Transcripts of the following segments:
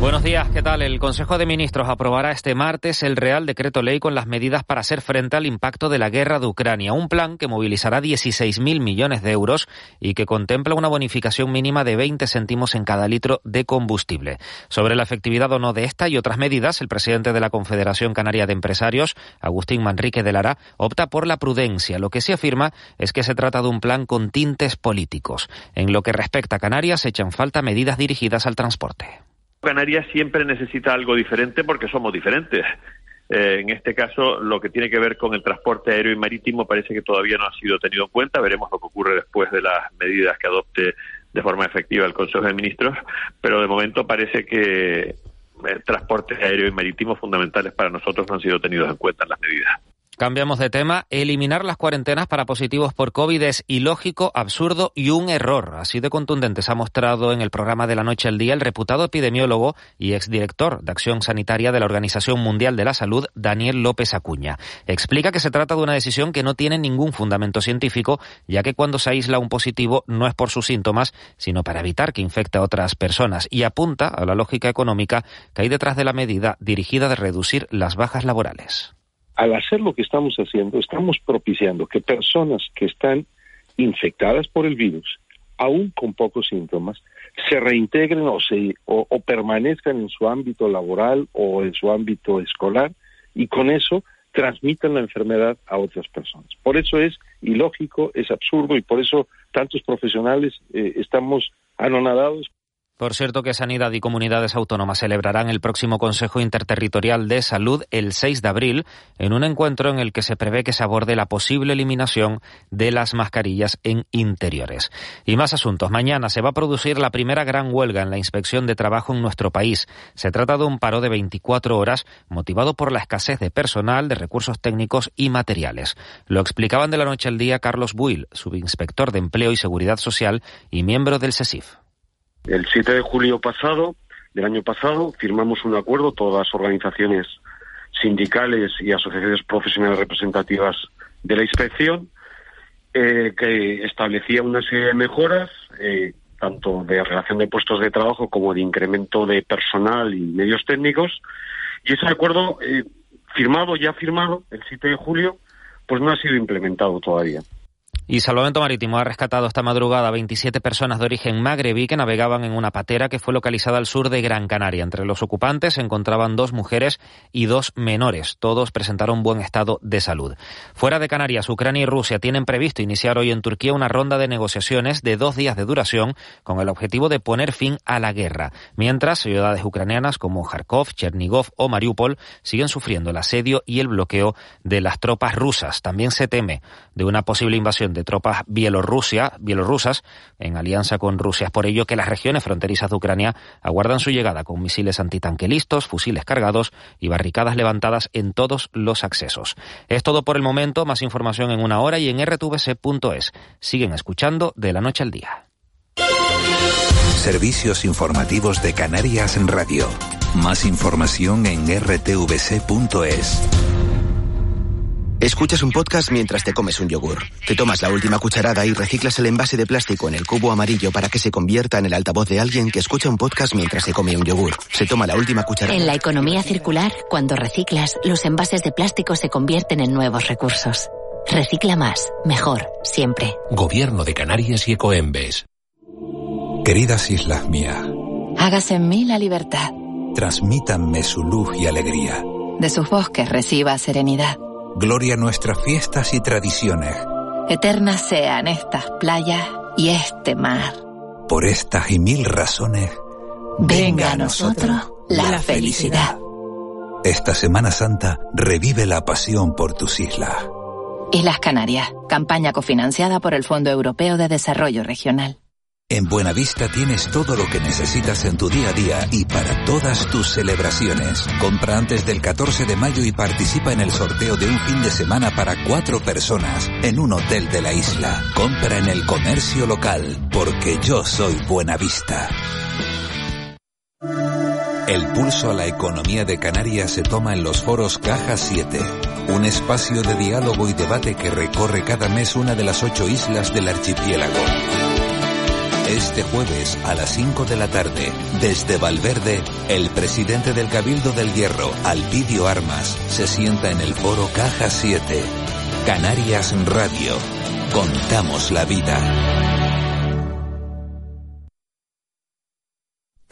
Buenos días, ¿qué tal? El Consejo de Ministros aprobará este martes el Real Decreto Ley con las medidas para hacer frente al impacto de la guerra de Ucrania, un plan que movilizará 16.000 millones de euros y que contempla una bonificación mínima de 20 céntimos en cada litro de combustible. Sobre la efectividad o no de esta y otras medidas, el presidente de la Confederación Canaria de Empresarios, Agustín Manrique de Lara, opta por la prudencia. Lo que se afirma es que se trata de un plan con tintes políticos. En lo que respecta a Canarias, echan falta medidas dirigidas al transporte. Canarias siempre necesita algo diferente porque somos diferentes. Eh, en este caso, lo que tiene que ver con el transporte aéreo y marítimo parece que todavía no ha sido tenido en cuenta. Veremos lo que ocurre después de las medidas que adopte de forma efectiva el Consejo de Ministros, pero de momento parece que el transporte aéreo y marítimo fundamentales para nosotros no han sido tenidos en cuenta en las medidas. Cambiamos de tema. Eliminar las cuarentenas para positivos por COVID es ilógico, absurdo y un error. Así de contundente se ha mostrado en el programa de la noche al día el reputado epidemiólogo y exdirector de Acción Sanitaria de la Organización Mundial de la Salud, Daniel López Acuña. Explica que se trata de una decisión que no tiene ningún fundamento científico, ya que cuando se aísla un positivo no es por sus síntomas, sino para evitar que infecte a otras personas. Y apunta a la lógica económica que hay detrás de la medida dirigida de reducir las bajas laborales al hacer lo que estamos haciendo, estamos propiciando que personas que están infectadas por el virus, aún con pocos síntomas, se reintegren o, se, o, permanezcan en su ámbito laboral o en su ámbito escolar y con eso transmitan la enfermedad a otras personas. Por eso es ilógico, es absurdo y por eso tantos profesionales eh, estamos anonadados por cierto que Sanidad y comunidades autónomas celebrarán el próximo Consejo Interterritorial de Salud el 6 de abril en un encuentro en el que se prevé que se aborde la posible eliminación de las mascarillas en interiores. Y más asuntos. Mañana se va a producir la primera gran huelga en la inspección de trabajo en nuestro país. Se trata de un paro de 24 horas motivado por la escasez de personal, de recursos técnicos y materiales. Lo explicaban de la noche al día Carlos Buil, subinspector de Empleo y Seguridad Social y miembro del SESIF. El 7 de julio pasado, del año pasado, firmamos un acuerdo, todas las organizaciones sindicales y asociaciones profesionales representativas de la inspección, eh, que establecía una serie de mejoras, eh, tanto de relación de puestos de trabajo como de incremento de personal y medios técnicos. Y ese acuerdo, eh, firmado, ya firmado, el 7 de julio, pues no ha sido implementado todavía. Y Salvamento Marítimo ha rescatado esta madrugada a 27 personas de origen magrebí que navegaban en una patera que fue localizada al sur de Gran Canaria. Entre los ocupantes se encontraban dos mujeres y dos menores. Todos presentaron buen estado de salud. Fuera de Canarias, Ucrania y Rusia tienen previsto iniciar hoy en Turquía una ronda de negociaciones de dos días de duración con el objetivo de poner fin a la guerra. Mientras, ciudades ucranianas como Kharkov, Chernigov o Mariupol siguen sufriendo el asedio y el bloqueo de las tropas rusas. También se teme de una posible invasión de de tropas bielorrusia, bielorrusas en alianza con Rusia. Es por ello que las regiones fronterizas de Ucrania aguardan su llegada con misiles antitanque listos, fusiles cargados y barricadas levantadas en todos los accesos. Es todo por el momento. Más información en una hora y en rtvc.es. Siguen escuchando de la noche al día. Servicios informativos de Canarias en Radio. Más información en rtvc.es. Escuchas un podcast mientras te comes un yogur. Te tomas la última cucharada y reciclas el envase de plástico en el cubo amarillo para que se convierta en el altavoz de alguien que escucha un podcast mientras se come un yogur. Se toma la última cucharada. En la economía circular, cuando reciclas, los envases de plástico se convierten en nuevos recursos. Recicla más, mejor, siempre. Gobierno de Canarias y Ecoembes. Queridas islas mías. Hágase en mí la libertad. Transmítanme su luz y alegría. De sus bosques reciba serenidad. Gloria a nuestras fiestas y tradiciones. Eternas sean estas playas y este mar. Por estas y mil razones. Venga a nosotros la felicidad. Esta Semana Santa revive la pasión por tus islas. Islas Canarias, campaña cofinanciada por el Fondo Europeo de Desarrollo Regional. En Buenavista tienes todo lo que necesitas en tu día a día y para todas tus celebraciones. Compra antes del 14 de mayo y participa en el sorteo de un fin de semana para cuatro personas en un hotel de la isla. Compra en el comercio local, porque yo soy Buenavista. El pulso a la economía de Canarias se toma en los foros Caja 7, un espacio de diálogo y debate que recorre cada mes una de las ocho islas del archipiélago. Este jueves a las 5 de la tarde, desde Valverde, el presidente del Cabildo del Hierro, Alpidio Armas, se sienta en el foro Caja 7. Canarias Radio. Contamos la vida.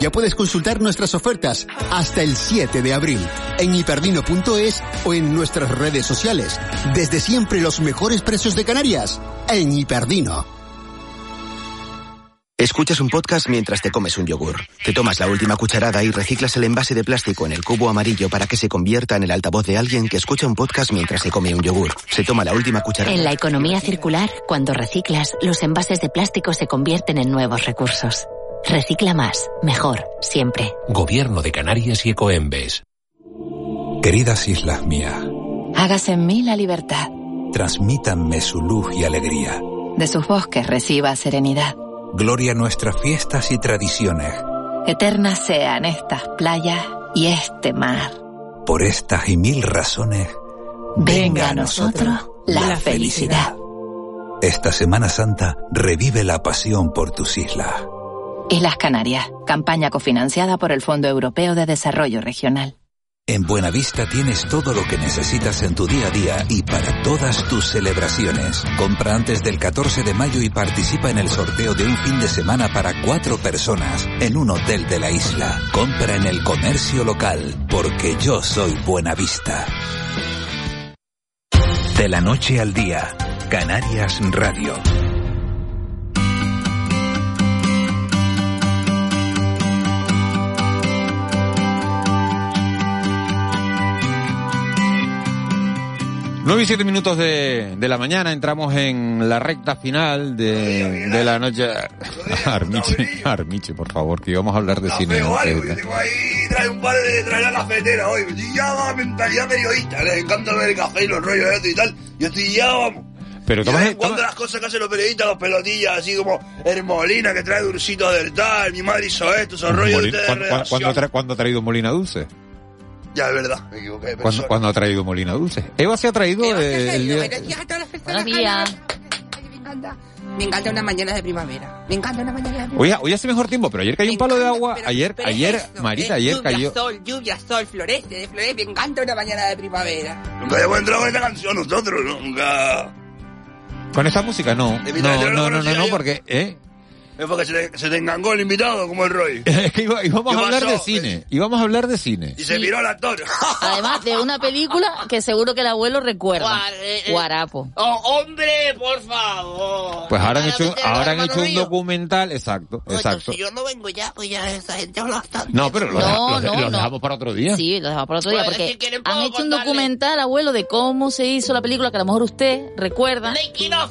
Ya puedes consultar nuestras ofertas hasta el 7 de abril en hiperdino.es o en nuestras redes sociales. Desde siempre los mejores precios de Canarias en Hiperdino. Escuchas un podcast mientras te comes un yogur. Te tomas la última cucharada y reciclas el envase de plástico en el cubo amarillo para que se convierta en el altavoz de alguien que escucha un podcast mientras se come un yogur. Se toma la última cucharada. En la economía circular, cuando reciclas, los envases de plástico se convierten en nuevos recursos. Recicla más, mejor, siempre. Gobierno de Canarias y Ecoembes. Queridas islas mías, Hágase en mí la libertad. transmítanme su luz y alegría. De sus bosques reciba serenidad. Gloria a nuestras fiestas y tradiciones. Eternas sean estas playas y este mar. Por estas y mil razones, Venga a nosotros la felicidad. esta Semana Santa revive la pasión por tus islas. Islas Canarias, campaña cofinanciada por el Fondo Europeo de Desarrollo Regional. En Buenavista tienes todo lo que necesitas en tu día a día y para todas tus celebraciones. Compra antes del 14 de mayo y participa en el sorteo de un fin de semana para cuatro personas en un hotel de la isla. Compra en el comercio local, porque yo soy Buenavista. De la noche al día, Canarias Radio. Nueve y siete minutos de, de la mañana entramos en la recta final de, de la noche. Armiche, Armiche, por favor, que íbamos a hablar de cine. ahí, trae un par de, trae la cafetera hoy. Ya va mentalidad periodista, les encanta ver el café y los rollos y tal. Yo estoy ya, vamos. Pero tomas, cuando las cosas que hacen los periodistas, los pelotillas, así como Hermolina que trae dulcito del tal, mi madre hizo esto, esos rollos de ¿cuándo, redacción. cuándo tra- cuándo ha traído Molina Dulce? Ya, es verdad, me equivoqué. de ¿Cuándo, cuándo ha traído Molina Dulce? Eva se ha traído eh, el día... Buenos días. Me encanta una mañana de primavera. Me encanta una mañana de primavera. Hoy, hoy hace mejor tiempo, pero ayer cayó un palo de agua. Ayer, Pero es ayer, eso, Marita, es ayer lluvia, cayó. sol, lluvia, sol, florece, florece. Me encanta una mañana de primavera. Nunca habíamos entrado con esta canción nosotros, ¿no? Nunca... Con esta música no. No, no no, no, no, porque, ¿eh? Es porque se te, se te engangó el invitado, como el Roy. Es que iba- íbamos ¿Qué a hablar pasó? de cine. Íbamos a hablar de cine. Y se miró al actor. Además de una película que seguro que el abuelo recuerda. Guar- eh, eh. Guarapo. Oh, hombre, por favor. Pues ahora han hecho, ahora han hecho un Río. documental, exacto, Oye, exacto. Si yo no vengo ya, pues ya esa gente habla bastante. No, pero lo, No, no, lo no. dejamos para otro día. Sí, lo dejamos para otro día Pues, porque si quieren, han hecho un documental, abuelo, de cómo se hizo la película que a lo mejor usted recuerda. Making of.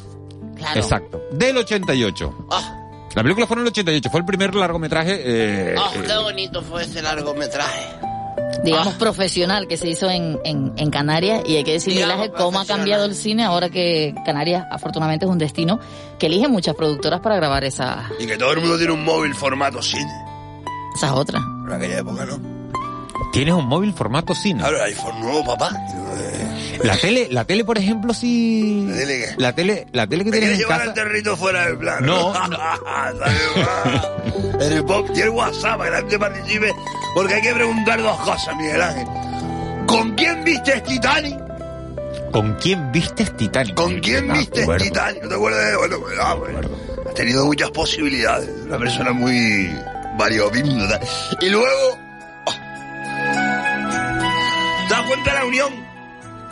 Claro. Exacto. Del 88. Ah. La película fue en el 88, fue el primer largometraje. Eh, Oh, eh, qué bonito fue ese largometraje. digamos, Ah. profesional que se hizo en, en, en Canarias y hay que decirle Digamos, Laje, cómo ha cambiado el cine ahora que Canarias afortunadamente es un destino que elige muchas productoras para grabar esa... Y que todo el mundo tiene un móvil formato cine. Esa es otra. En aquella época, ¿no? Tienes un móvil formato cine. Ahora, iPhone nuevo, papá. La tele, la tele, por ejemplo, sí. ¿La tele qué? La tele, la tele que ¿Me tienes en llevar casa. al territo fuera del plano? No, En el pop y el WhatsApp, para que la gente participe, porque hay que preguntar dos cosas, Miguel Ángel. ¿Con quién viste Titanic? ¿Con quién vistes Titanic? ¿Con quién me viste acuerdo. Titanic? ¿No te acuerdas de Bueno, pues, ah, bueno. Has tenido muchas posibilidades. Una persona muy variopinta. Y luego... ah. ¿Te das cuenta de la unión?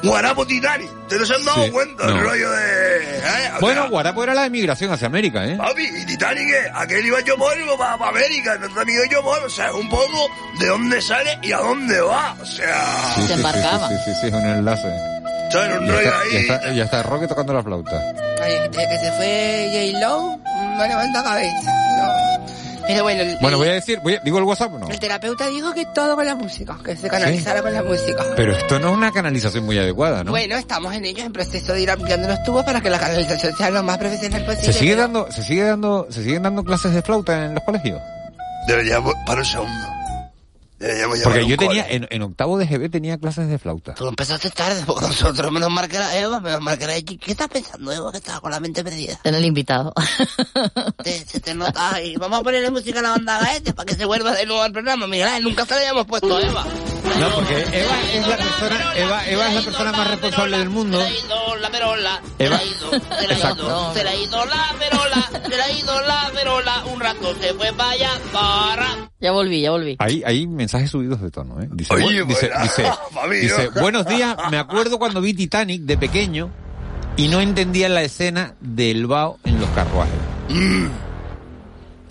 Guarapo Titanic. ¿Te no se han dado Sí, cuenta no. del rollo de...? ¿eh? Bueno, sea, Guarapo era la emigración hacia América, ¿eh? Papi, y Titanic, ¿qué? aquel iba yo polvo para América, nuestro amigo yo polvo, o sea, un poco de dónde sale y a dónde va, o sea, Sí, sí, sí, Sí, sí, sí, es un enlace. ¿sabes? Un Ya rollo está, ahí. está, ya está Roque tocando la flauta. Ay, desde que se fue J-Lo, no levanta cabeza. No. Pero bueno, el, Bueno, voy a decir, voy a- ¿digo el WhatsApp o no? el terapeuta dijo que todo con la música, que se canalizara con la música. Pero esto no es una canalización muy adecuada, ¿no? Bueno, estamos en ello, en proceso de ir ampliando los tubos para que la canalización sea lo más profesional posible. ¿Se sigue pero- dando, se sigue dando, se siguen dando clases de flauta en los colegios? Deberíamos, para un Porque yo tenía, en, en octavo de GB tenía clases de flauta. Tú empezaste tarde, porque nosotros menos mal que era Eva, menos mal que era Chiqui. ¿Qué estás pensando, Eva, que estaba con la mente perdida? En el invitado. Te- se te nota ahí. Vamos a ponerle música a la banda Gaete para que se vuelva de nuevo al programa. Miguel, Ángel, nunca se le habíamos puesto Eva. No, porque Eva es la persona, Eva, Eva es la persona más responsable del mundo. Se la ha ido la perola, se la ha ido, se la ha Exacto. ido, se la ha ido la perola, se la ha ido la perola, un rato se fue vaya para... Ya volví, ya volví. Hay, hay mensajes subidos de tono, ¿eh? Dice, Oye, bu- dice, dice, dice, ¿no? buenos días, me acuerdo cuando vi Titanic de pequeño y no entendía la escena del Bao en los carruajes.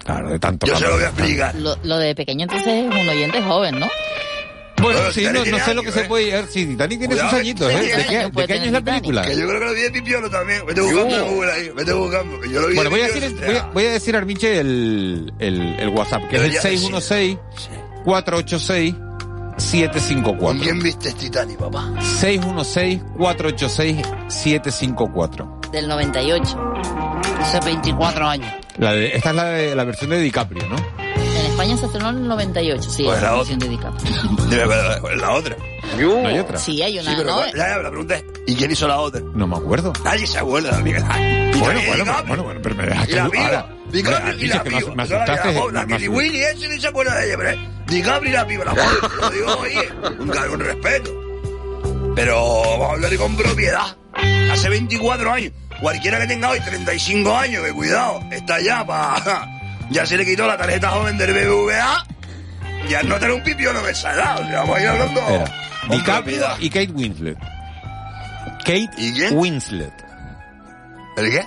Claro, de tanto. Mm. Yo se lo voy a explicar. Lo, lo de pequeño entonces es un oyente joven, ¿no? Bueno, Bueno, sí, no, no sé lo que años, se ¿eh? puede ver. Sí, Titanic tiene Cuidado, sus añitos, ¿eh? tiene ¿De qué, años, de qué año es la película? Que yo creo que lo vi de Pipiolo también. Vete buscando en Google ahí, vete buscando. yo lo vi Bueno, de voy a Pipiolo, decir, voy a, voy a decir a Armiche el, el, el WhatsApp, que es el Debería decir. 616 486 ¿Con 754. quién viste Titanic, papá? 616 486 754. Del 98. Hace 24 años. La de, esta es la de la versión de DiCaprio, ¿no? España se estrenó en el 98, sí, Pues es la la otra. de DiCaprio. Dime, pero, ¿cuál es la otra? ¿No hay otra? Sí, hay una, Sí, pero ¿no? ¿cuál- ya, ya, la pregunta es, ¿y quién hizo la otra? No me acuerdo. Nadie se acuerda. Y Bueno, bueno, bueno, bueno, pero me dejaste Y la ahora. DiCaprio y la me asustaste, la- La asusté. Willy, ese ni se acuerda de ella, pero DiCaprio y la piba. La lo digo, oye, un, con respeto. Pero vamos a hablar con propiedad. Hace 24 años. Cualquiera que tenga hoy 35 años, que cuidado, está ya para... Ya se le quitó la tarjeta joven del BBVA. Ya no tener un pipiolo de esa edad. O sea, vamos a ir hablando DiCaprio y Kate Winslet. Kate ¿Y quién? Winslet. ¿El qué?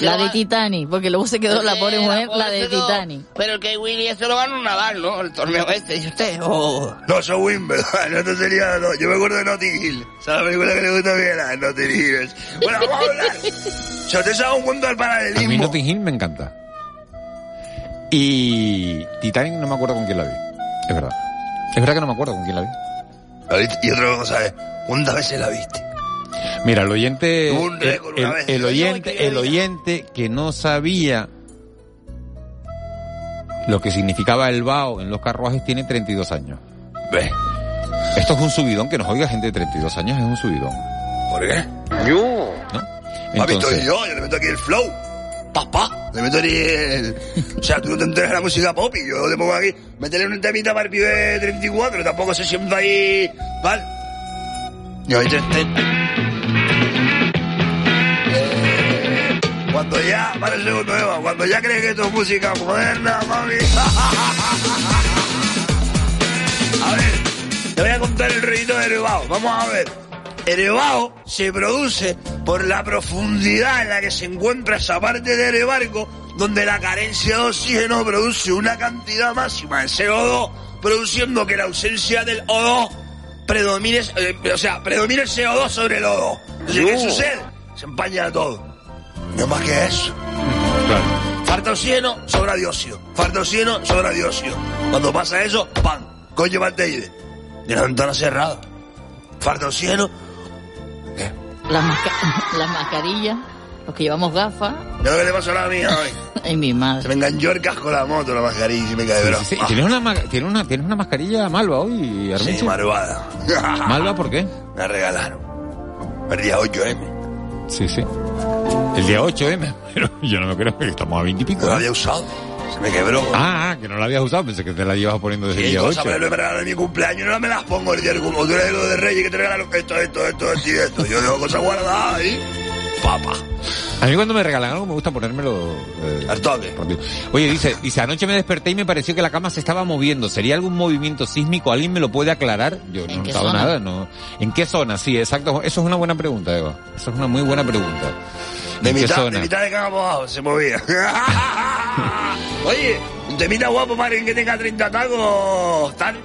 La de Titanic, porque luego se quedó la pobre mujer, la de Titanic. Pero el que Willy eso lo ganó Nadal, ¿no? El torneo este, ¿y usted? Oh. No, es Wimbledon, no esto sería... no, yo me acuerdo de Notting Hill. ¿Sabes la película que le gusta bien? La de Notting Hill. Bueno, vamos a hablar. Yo te hago un cuento del A mí paralelismo. Notting Hill me encanta. Y Titanic no me acuerdo con quién la vi. Es verdad. Es verdad que no me acuerdo con quién la vi. Y otra cosa es, ¿cuántas veces la viste? Mira, el oyente, el, el- vez. el oyente, el oyente que no sabía lo que significaba el vaho en los carruajes tiene 32 años. Ve. Esto es un subidón, que nos oiga gente de 32 años es un subidón. ¿Por qué? Yo. ¿No? Papi, estoy Entonces, yo, yo le meto aquí el flow. Papá, le meto aquí el... O sea, tú no te enteras de la música pop y yo le pongo aquí, métele un temita para el pibe de 34, tampoco se sienta ahí... ¿Vale? Y ahorita este... Eh, Cuando ya, para el segundo Eva, cuando ya crees que esto es música moderna, mami. A ver, te voy a contar el ruido Ebao. Vamos a ver. El Ebao se produce por la profundidad en la que se encuentra esa parte del barco donde la carencia de oxígeno produce una cantidad máxima de CO2, produciendo que la ausencia del O2 predomine, eh, o sea, predomine el CO2 sobre el O2. Entonces, ¿qué sucede? Se empaña todo. No más que eso. claro. Falta oxígeno, sobra dióxido. Falta oxígeno, sobra dióxido. Cuando pasa eso, ¡pam! Coño Valdeide. De la ventana cerrada. Falta oxígeno. Las, masca- las mascarillas. Los que llevamos gafas. ¿De lo que le pasó a la mía hoy? Ay, mi madre. Se me enganchó el casco de la moto, la mascarilla, y se me cae de broma. Sí, sí. ¿Tienes, una, tienes, una, ¿Tienes una mascarilla malva hoy, Armiche? Sí, malvada. ¿Malva por qué? Me regalaron. El día 8M. Sí, sí. El día 8M, pero yo no me creo que estamos a 20 y pico. No la ¿eh? había usado. Se me quebró. Ah, que no la habías usado, pensé que te la llevas poniendo desde el día cosa, 8. pero me mi cumpleaños, no me las pongo el día del cumpleaños. Tú eres lo de Reyes que te regalan esto, esto, esto, esto y esto. Yo dejo cosas guardadas ahí. Papa. A mí cuando me regalan algo me gusta ponérmelo... Eh, Al toque. Oye, dice, dice, anoche me desperté y me pareció que la cama se estaba moviendo. ¿Sería algún movimiento sísmico? ¿Alguien me lo puede aclarar? Yo no he notado zona? nada, no. ¿En qué zona? Sí, exacto. Eso es una buena pregunta, Eva. Eso es una muy buena pregunta. De ¿En qué mitad, zona? de mitad de cama abajo se movía. Oye, un temita guapo para alguien que tenga 30 tacos, tal.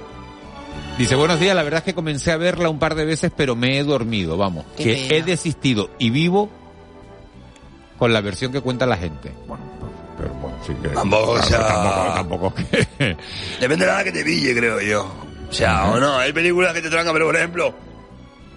Dice, buenos días, la verdad es que comencé a verla un par de veces, pero me he dormido, vamos. Qué que pena. he desistido y vivo con la versión que cuenta la gente. Bueno, pero bueno, sí que... Tampoco, o sea- Tampoco, tampoco que... Depende de la edad que te pille, creo yo. O sea, o no, hay películas que te trancan, pero por ejemplo,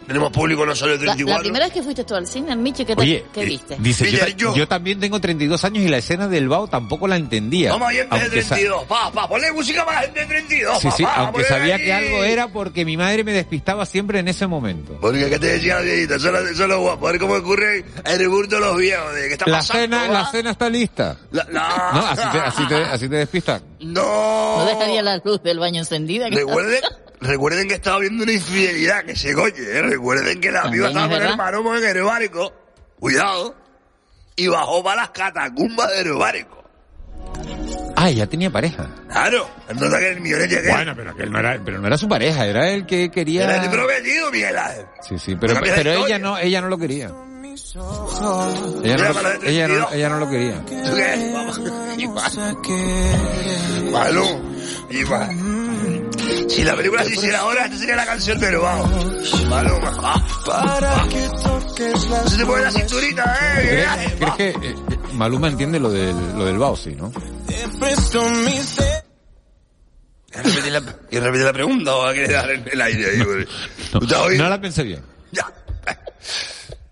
tenemos público no solo de La, 34. la primera vez que fuiste tú al cine, Michi, ¿qué, te- Oye, qué eh, viste? dice, yo, Mira, yo- yo también tengo 32 años y la escena del Bao tampoco la entendía. Vamos ahí en vez de Aunque sa- 32. Pa, pa, ponle música para la gente de 32. Sí, pa, sí, pa, aunque sabía ahí. que algo era porque mi madre me despistaba siempre en ese momento. Porque, ¿qué te decía la viejita? Eso es eso es lo guapo. A ver cómo ocurre el burto de los viejos. De, ¿Qué está La pasando? cena, la cena está lista. La- No, así te, así te, así te despistan. No. ¿No dejaría la luz del baño encendida? Recuerden, recuerden que estaba viendo una infidelidad que se coche, ¿eh? Recuerden que la piba estaba es con el maromo en el barco. Cuidado. Y bajó para las catacumbas del barco. Ah, ya tenía pareja. Claro. Entonces que el millonete que Bueno, pero que él no era, pero no era su pareja, era el que quería. era el prometido, Miguel Ángel. Sí, sí, pero, ella no, ella no lo quería. Ella no, lo, ella, no, 32. ella no lo quería. ¿Tú qué? Vamos. Malú. Igual. Si la película se hiciera ahora, esta sería la canción del Bao. Maluma. Ah, ah. Se te pone la cinturita, eh. ¿Crees, que eh, eh, Maluma entiende lo del, lo del Bao, sí, no? ¿Quieres la, ¿quieres repetir la pregunta o la quieres dar el aire? No, la pensé bien. Ya.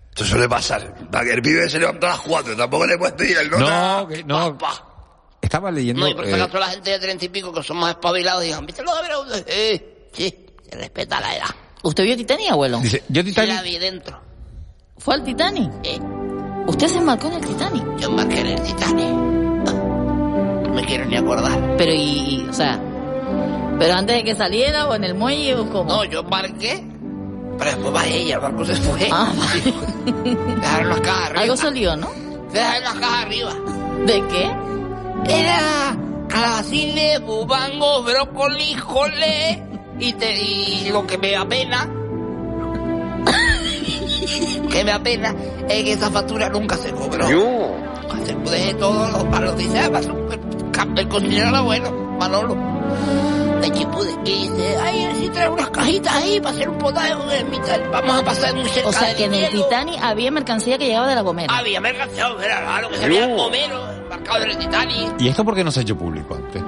Esto suele pasar. Para que el pibe se levantó a las cuatro. Tampoco le puedes pedir el nota. No, que- no. Estaba leyendo. No, y por si eh, acaso la gente de treinta y pico que son más espabilados digan, ¿viste lo de? Eh, sí, se respeta la edad. ¿Usted vio Titanic, abuelo? dice, yo Sí la Titanic. vi dentro. ¿Fue al Titanic? Eh, ¿Usted se embarcó en el Titanic? yo embarqué en el Titanic. No me quiero ni acordar. Pero y, y, o sea, pero antes de que saliera o en el muelle o cómo? No, yo embarqué, pero después va ella, el barco se fue. Ah, vale. Dejaron las cajas arriba. Algo salió, ¿no? Dejaron las cajas arriba. ¿De qué? Era calabacines, bubangos, brócoli, jole y, te, y lo que me apena que me apena es que esa factura nunca se cobró. Se pude todos los palos dice, "Ah, el cocinero era bueno, Manolo. De Chipude. Y dice, ay, si trae unas cajitas ahí para hacer un potaje con el mitad. Vamos a pasar muy cerca O sea, que en el hielo". Titanic había mercancía que llegaba de la Gomera. Había mercancía, era raro que se veía gomero embarcado en el Titanic. ¿Y esto por qué no se ha hecho público antes?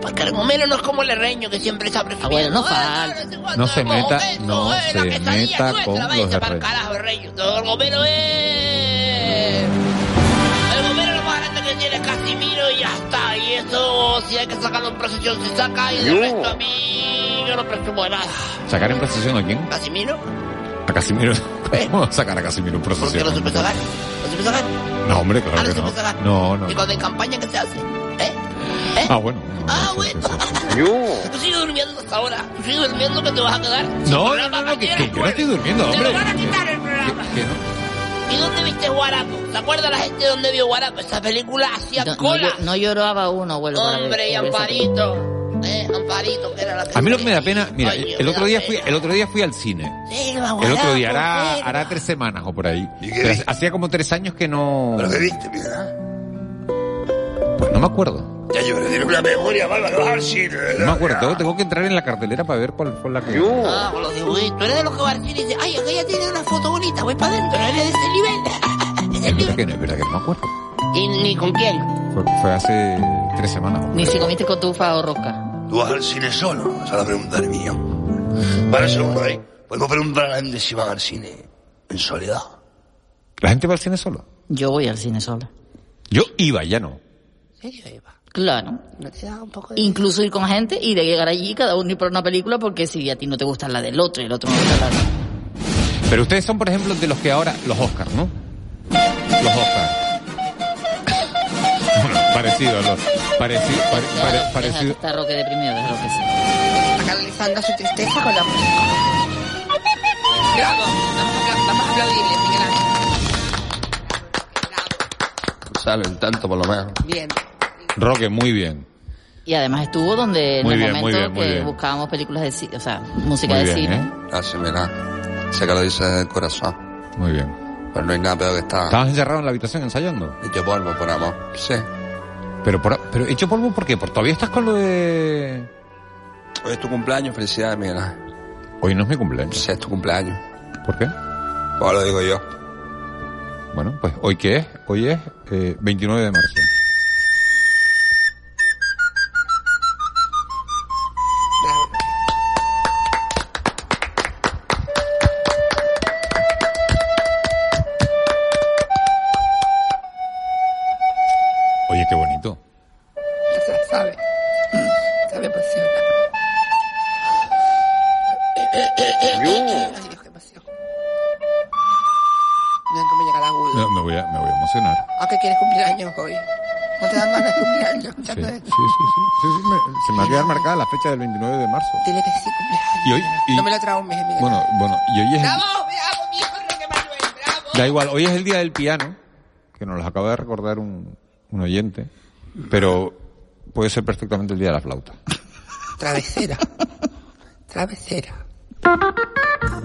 Porque el gomero no es como el herreño que siempre está presumiendo. Abuelo, no "Ah, no se meta, no eh, se meta con los herreños. gomero es... El gomero lo más grande que tiene es Casimiro y ya está. Y eso, si hay que sacarlo en procesión, se saca. Y el resto a mí, yo no presumo de nada. ¿Sacar en procesión a quién? ¿Casimiro? A Casimiro. ¿Cómo sacar a Casimiro en ¿Por qué procesión? no se puede sacar? ¿No se puede sacar? No, hombre, claro no que se no. sacar. No, no. ¿Y cuando en campaña qué se hace? ¿Eh? Ah, bueno. Ah, bueno. Tú sigues durmiendo hasta ahora. Tú sigues durmiendo que te vas a quedar. No, no, no, no, que, que yo no estoy durmiendo, Te hombre. lo van a quitar el programa. Que no. ¿Y dónde viste Guarapo? ¿Se acuerda la gente dónde vio Guarapo? Esa película hacía No, no, cola. llo- no lloraba uno, ver- Hombre, y por esa película. Amparito. Eh, Amparito, que era la que A mí lo que me da pena, mira, Ay, el otro día pena. fui, el otro día fui al cine. Sí, El otro día, hará, hará tres semanas o por ahí. Hacía como tres años que no. ¿Pero qué viste, mira? Pues no me acuerdo. Ya yo, tiene una memoria, al cine. No me acuerdo. Tengo, que entrar en la cartelera para ver cuál fue la que. Ah, con los dibujitos. Tú eres de los que va al cine y dice, ay, aquella tiene una foto bonita, voy para adentro. Eres de ese nivel. Es verdad nivel. que no, es verdad que no me acuerdo. ¿Y ni con quién? Fue, fue hace tres semanas. Ni si comiste cotufa o rosca. ¿Tú vas al cine solo? Esa es la pregunta del millón. Para un segundo, ¿eh? Podemos preguntar a la gente si van al cine en soledad. ¿La gente va al cine solo? Yo voy al cine sola. Yo iba, ya no. Claro. ¿No te da un poco de... Incluso ir con gente y de llegar allí cada uno ir por una película porque si a ti no te gusta la del otro y el otro no te gusta la del Pero ustedes son, por ejemplo, de los que ahora... Los Oscars, ¿no? Los Oscars. bueno, parecido a los... Parecido, pare- pare- parecido... está Roque deprimido, déjalo que sí. Está canalizando su tristeza con la música. Bravo, vamos a, apla- vamos a aplaudirle, Miguel Ángel. Salen tanto por lo menos. Bien. Roque, muy bien. Y además estuvo donde en Muy el bien, muy momento bien, muy que bien. buscábamos películas de cine, o sea, música Muy de bien, cine. ¿eh? Así, mira. Sé que lo dice del corazón. Muy bien. Pero no hay nada peor que estar. ¿Estabas encerrado en la habitación ensayando? Hecho polvo, por amor. Sí. Pero, por, pero hecho polvo, ¿por qué? ¿Por todavía estás con lo de...? Hoy es tu cumpleaños, felicidades, Miguel Ángel. Hoy no es mi cumpleaños. Sí, es tu cumpleaños. ¿Por qué? Pues lo digo yo. Bueno, pues hoy qué es? Hoy es eh, 29 de marzo. Del 29 de marzo. Dile que sí, cumpleaños. Y hoy, y- No me lo traumes, Miguel. bueno, bueno, y hoy es, el- ¡Bravo! ¡Bravo, mi hijo Roque Manuel! ¡Bravo! da igual, hoy es el día del piano, que nos lo acaba de recordar un, un oyente, pero puede ser perfectamente el día de la flauta. Travesera. Travesera.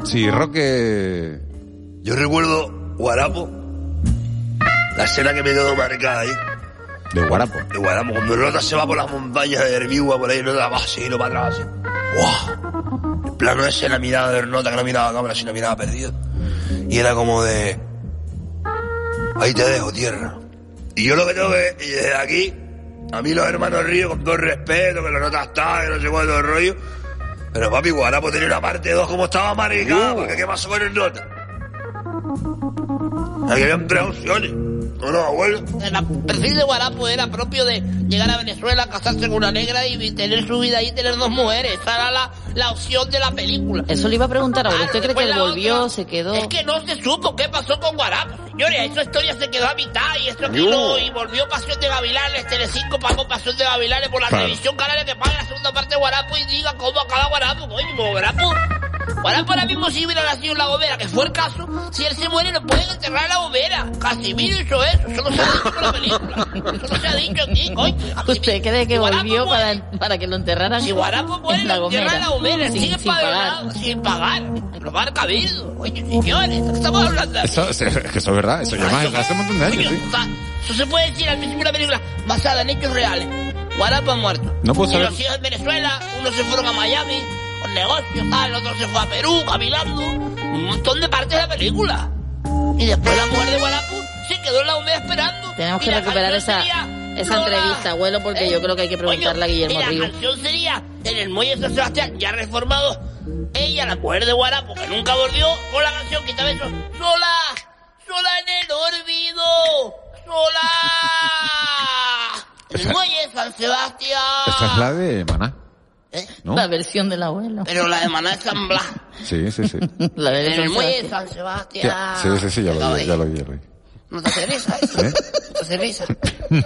Sí, Roque, Yo recuerdo Guarapo, la escena que me quedó marcada ahí. De Guarapo. De Guarapo, cuando Rota se va por las montañas de Herbigua, por ahí, Rota va así, no para atrás. ¡Guau! El plano ese, la mirada de Rota, que no miraba a cámara, sino miraba perdido. Y era como de... Ahí te dejo, tierra. Y yo lo que tengo que... Y desde aquí, a mí los hermanos Río, con todo el respeto, que la nota está, que no sé cuánto el rollo. Pero papi, Guarapo tenía una parte 2 como estaba maricada, porque ¿qué pasó con el nota? Aquí habían tres opciones. No, no, abuelo. El perfil de Guarapo era propio de llegar a Venezuela, casarse con una negra y tener su vida ahí y tener dos mujeres. Esa era la, la opción de la película. Eso le iba a preguntar ahora. ¿Usted cree que él la volvió, se quedó? Es que no se supo qué pasó con Guarapo, señores. Esa historia se quedó a mitad y esto no, y volvió Pasión de Gavilanes. Telecinco pagó Pasión de Gavilanes por la Claro. televisión canaria que paga la segunda parte de Guarapo y diga cómo acaba Guarapo. Como Guarapo. Guarapo ahora mismo si hubiera nacido en la gomera, que fue el caso, si él se muere lo pueden enterrar en la gomera. Casimiro hizo eso, eso no se ha dicho por la película. Eso no se ha dicho aquí, coño. ¿Usted cree que Guarapo volvió muere. para, para que lo enterraran? Si Guarapo muere, en la lo entierra gomera? en la gomera, sin, sigue sin pagar. pagando, sin pagar. Robar cabildo. Oye, señores, ¿de qué estamos hablando? Eso, es que eso es verdad, eso ya más hace un montón de años, Coño, sí. o sea, eso se puede decir al principio de una película basada en hechos reales. Guarapo ha muerto. No puedo y saber- los hijos en Venezuela, unos se fueron a Miami negocios, ah, el otro se fue a Perú caminando. Un montón de partes de la película. Y después la mujer de Guarapo se quedó en la gomera esperando. Tenemos que recuperar esa, sería, esa Lola, entrevista, abuelo, porque ¿eh? yo creo que hay que preguntarle a Guillermo y la Río. canción sería en el muelle de San Sebastián, ya reformado. Ella, la mujer de Guarapo, que nunca volvió, con la canción que estaba eso. Sola, sola en el olvido, sola. En el muelle de San Sebastián. Esa es la de Maná. ¿Eh? ¿no? La versión del abuelo. Pero la de Maná es San Blas. Sí, sí, sí. La de En el San muelle de Sebastián. San Sebastián. Sí, sí, sí, ya lo vi, ya lo vi, ya lo vi. No te hace risa eso. ¿Eh? No te hace risa.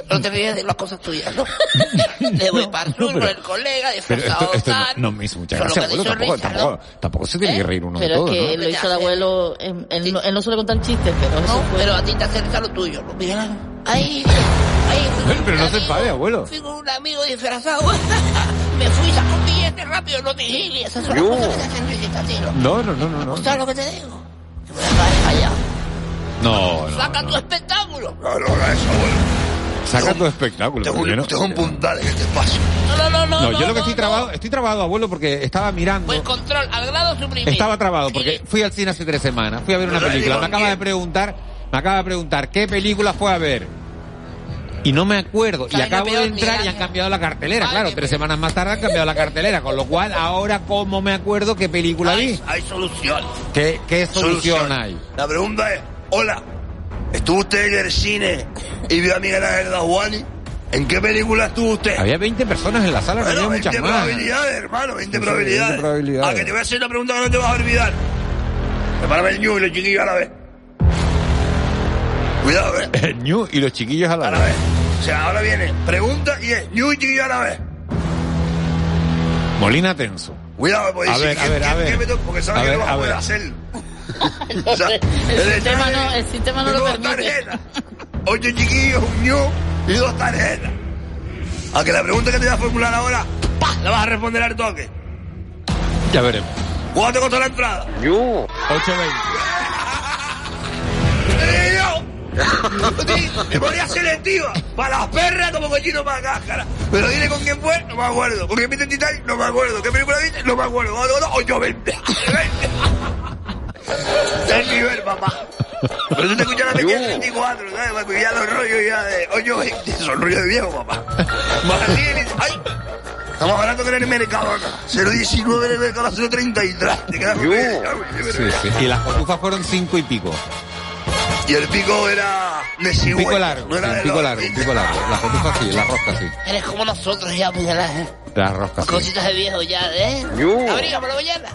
No te ríes de las cosas tuyas, ¿no? De voy para el sur con el colega, Pero disfrazado esto, esto no, tal. no me hizo mucha gracia, lo abuelo. te Tampoco, ¿no? tampoco, tampoco se tiene que reír uno de Pero todo, es que ¿no? lo hizo el abuelo. Él, él no, él no suele contar chistes, pero eso fue. Pero a ti te hace risa lo tuyo, ¿no? Mira, ahí, ahí fui con Pero no se enfade, abuelo. Fui con un amigo disfrazado. Me fui, saco un billete rápido, no te son las Yo. cosas que te hacen tío. No, no, no, no. no. ¿Sabes lo que te digo? Que me caes allá. No, no. Saca tu espectáculo. No, no hagas eso, abuelo. Saca tu espectáculo. Tengo un, no- tengo un puntal en este espacio. No, no, no, no. No, yo lo que no, estoy no. trabado, estoy trabado, abuelo, porque estaba mirando. Pues control, al grado suprimido. Estaba trabado porque fui al cine hace tres semanas, fui a ver una película, me acaba de preguntar, me acaba de preguntar qué película fue a ver. Y no me acuerdo, y ¿Sabe acabo de entrar y han cambiado la cartelera, claro, tres semanas más tarde han cambiado la cartelera, con lo cual ahora cómo me acuerdo qué película Hay, vi. hay solución. ¿Qué, qué solución hay? La pregunta es, hola, ¿Estuvo usted en el cine y vio a Miguel Ángel Dajuani? ¿En qué película estuvo usted? Había 20 personas en la sala, no había 20 muchas más. probabilidades, hermano, 20 Sí, sí, probabilidades. 20 probabilidades. A que te voy a hacer una pregunta que no te vas a olvidar. Prepárame el ñu y los chiquillos a la vez. Cuidado, eh. El ñu y los chiquillos a la vez. O sea, ahora viene pregunta y es ñu y chiquillo a la vez. Molina tenso. Cuidado, porque A ver, a ¿qué- ver, a ver. me toca? Porque sabe A que ver, no va a poder hacerlo. O sea, el, sistema no, el sistema no lo dos permite. tarjetas. Ocho chiquillos, un ñu y dos tarjetas. A que la pregunta que te voy a formular ahora, ¡pah! la vas a responder al toque. Ya veremos. ¿Cuánto te costó la entrada? Ñu. 8.20. ¡Eh, yo! Memoria selectiva. Para las perras como cochino para cáscara. Pero dile con quién fue, no me acuerdo. ¿Con quién viste Titanic? No me acuerdo. ¿Qué película viste? No me acuerdo. ¿Cuánto costó? 820. El nivel, papá. Pero tú te escuchas la pequeña 34, ¿sabes? Para cuidar los rollos ya de 820. Son rollos de viejo, papá. Martínez, ¡ay! Estamos hablando que en el mercado acá. 019 en el mercado, 033. Te quedas con Sí, sí. Y las cotufas fueron 5 y pico. Y el pico era de Un cigüeña, pico largo, no sí, era de pico largo, un pico largo. Las cotufas sí, las roscas sí. Eres como nosotros ya, Miguel Ángel. Las roscas sí. Cositas de viejo ya, ¿eh? Por la mañana.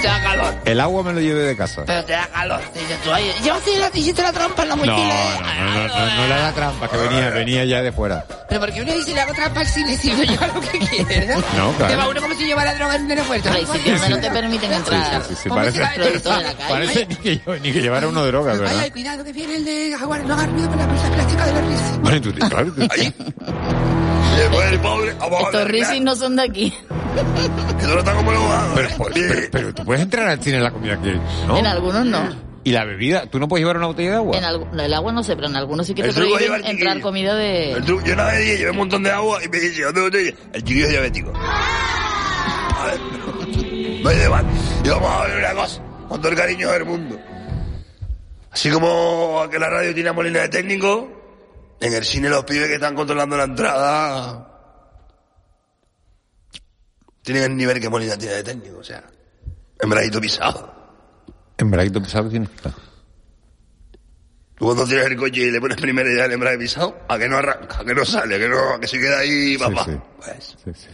Te da calor. El agua me lo llevé de casa. Pero te da calor. Te dices tú, ay, llévate la, te hiciste la trampa en la No, mochila. no, no, no, no, no era la trampa, que venía, venía ya de fuera. Pero porque uno dice le hago trampa al cine si yo lleva lo que quiera. No, claro. Te va uno como si llevara droga en el aeropuerto. Hay sitios donde no te permiten entrar. Sí, sí, sí, parece, si parece ni, que, yo- ni que llevara uno droga, Ay, ¿verdad? ay, cuidado que viene el de jaguar. No hagas ruido con la bolsa plástica de los risas. Bueno, tú, claro, Estos risis no son de aquí. Eso no está como lo hago. pero, pero, pero tú puedes entrar al cine en la comida que ¿no? En algunos no. Y la bebida, ¿tú no puedes llevar una botella de agua? En no, el agua no sé, pero en algunos sí que te El lleva prohíben entrar comida de... El truco- yo una vez dije, llevé un montón de agua y me dice, ¿dónde botella? El chiquillo es diabético. A ver, no hay debate. Y vamos a ver una cosa, con todo el cariño del mundo. Así como que la radio tiene a Molina de técnico, en el cine los pibes que están controlando la entrada tienen el nivel que Molina tiene de técnico, o sea, embradito pisado. Embradito pisado significa. Tú cuando tienes el coche y le pones primera idea del embrague pisado, a que no arranca, a que no sale, a que no, a que se queda ahí, papá. Sí, sí. Sí, sí.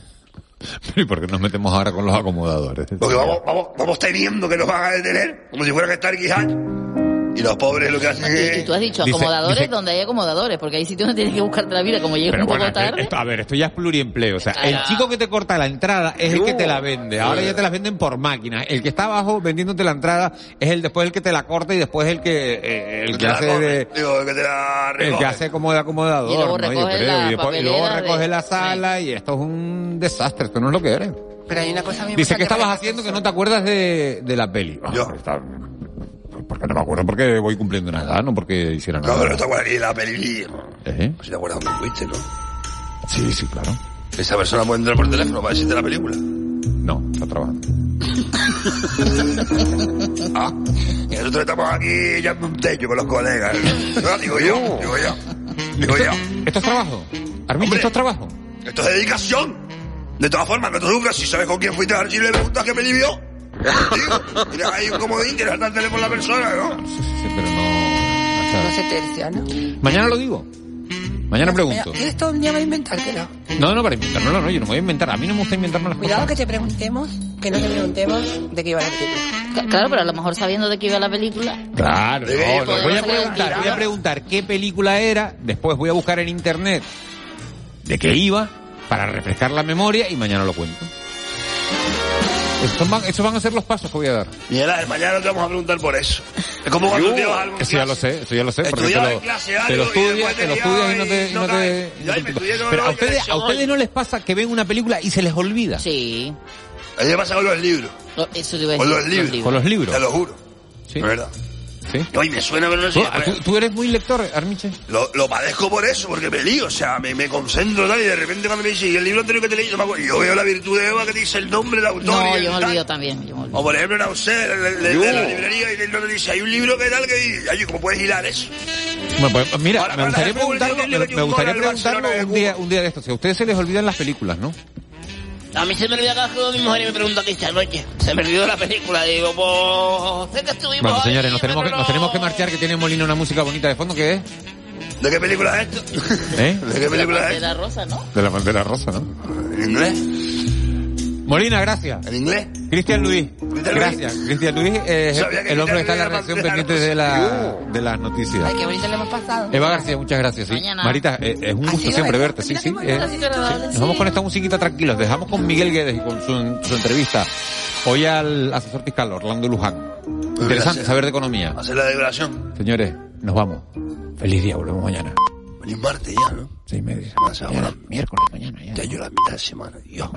¿Y por qué nos metemos ahora con los acomodadores? Porque vamos, vamos, vamos teniendo que nos van a detener, como si fueran Star Hatch. Y los pobres lo que hacen Y, y es... tú has dicho Dice- acomodadores dice- donde hay acomodadores, porque hay sitios donde tienes que buscarte la vida, como llega un poco bueno, tarde. esto- a ver, esto ya es pluriempleo. O sea, el chico que te corta la entrada es el que te la vende. Ahora ya te la venden por máquina. El que está abajo vendiéndote la entrada es el después el que te la corta y después el que eh, el que hace come, de Digo, que te la el que hace como de acomodador. Y luego ¿no? Yo recoge creo. la y, después- y luego recoge de- la sala y esto es un desastre. Esto no es lo que eres. Pero hay una cosa muy Dice que estabas haciendo que no te acuerdas de, de la peli. Está- porque no me acuerdo porque voy cumpliendo una edad, no porque hiciera nada. No, pero no te acuerdas ni la peli. ¿Eh? Si te acuerdas dónde fuiste, ¿no? Sí, sí, claro. Esa persona puede entrar por teléfono para decirte la película. No, está trabajando. Ah, y nosotros estamos aquí echando un techo con los colegas. No, digo yo, digo yo. Digo yo. ¿Esto es trabajo? Armin, ¿esto es trabajo? Esto es dedicación. De todas formas, no te sufras. Si sabes con quién fuiste a si le preguntas qué peli vio. Ahí un comodín, que dar teléfono a la persona, ¿no? Sí, pero no... No se tercia, ¿no? Mañana lo digo. Mañana pregunto. Esto un día va a inventar, que no. No, no, para inventar, no, no, yo no me voy a inventar. A mí no me gusta inventarme las Cuidado cosas. que te preguntemos, que no te preguntemos de qué iba la película. Claro, pero a lo mejor sabiendo de qué iba la película. Claro, no, no, voy a preguntar, voy a preguntar qué película era, después voy a buscar en internet de qué iba, para refrescar la memoria y mañana lo cuento. Estos van, estos van a ser los pasos que voy a dar. Ángel, mañana te vamos a preguntar por eso. Es como cuando te vas a algún Eso ya lo sé, eso ya lo sé. Porque te lo, clase te algo lo estudias, te lo estudias y no te... y no te- no te- Pero a ustedes, a no les pasa que ven una película y se les olvida. Sí. A mí me pasa con los libros. Eso te iba a Con decir. los libros. Con los libros. Te lo juro. Sí. De verdad. Sí. Me suena, pero no sé. ¿Tú, tú- eres muy lector, Armiche? Lo, lo padezco por eso, porque me lío, o sea, me, me concentro tal, y de repente cuando me dice, ¿y el libro anterior que te leí? No me acuerdo. Yo veo la virtud de Eva que dice el nombre del autor. No, y yo me olvido también. Yo me olvido. O por ejemplo el, el- el de la librería, y el nombre dice, hay un libro que tal que dice, ay, ¿cómo puedes hilar eso? Bueno, pues, mira, Ahora, me gustaría preguntarlo, me, me un gustaría preguntarlo de un día, un día de estos. Si a ustedes se les olvidan las películas, ¿no? A mí se me olvidó cada que mi mujer me pregunta qué hice anoche. Se me olvidó la película. Digo, pues... Sé que estuvimos Bueno, ahí, señores, nos tenemos, que, pero nos no- tenemos que marchar, que tiene Molina una música bonita de fondo, ¿qué es? ¿De qué película es esto? ¿Eh? ¿De qué película es? La rosa, ¿no? De la bandera rosa, ¿no? ¿En inglés? Molina, gracias. ¿En inglés? Cristian Luis. Luis. Gracias. Cristian Luis es el hombre que está en la era pendiente de, la, de las noticias. Ay, qué bonito le hemos pasado. Eva García, muchas gracias. Sí. Mañana. Marita, eh, es un gusto siempre verte. Sí, sí. eh, Nos vamos con esta musiquita tranquilos. Dejamos con Miguel Guedes y con su, su entrevista. Hoy al asesor fiscal Orlando Luján. Interesante gracias. saber de economía. Hacer la declaración. Señores, nos vamos. Feliz día, volvemos mañana. Feliz martes ya, ¿no? Seis y media. Mañana, Mañana, miércoles, mañana ya. Ya yo la mitad de semana, Dios.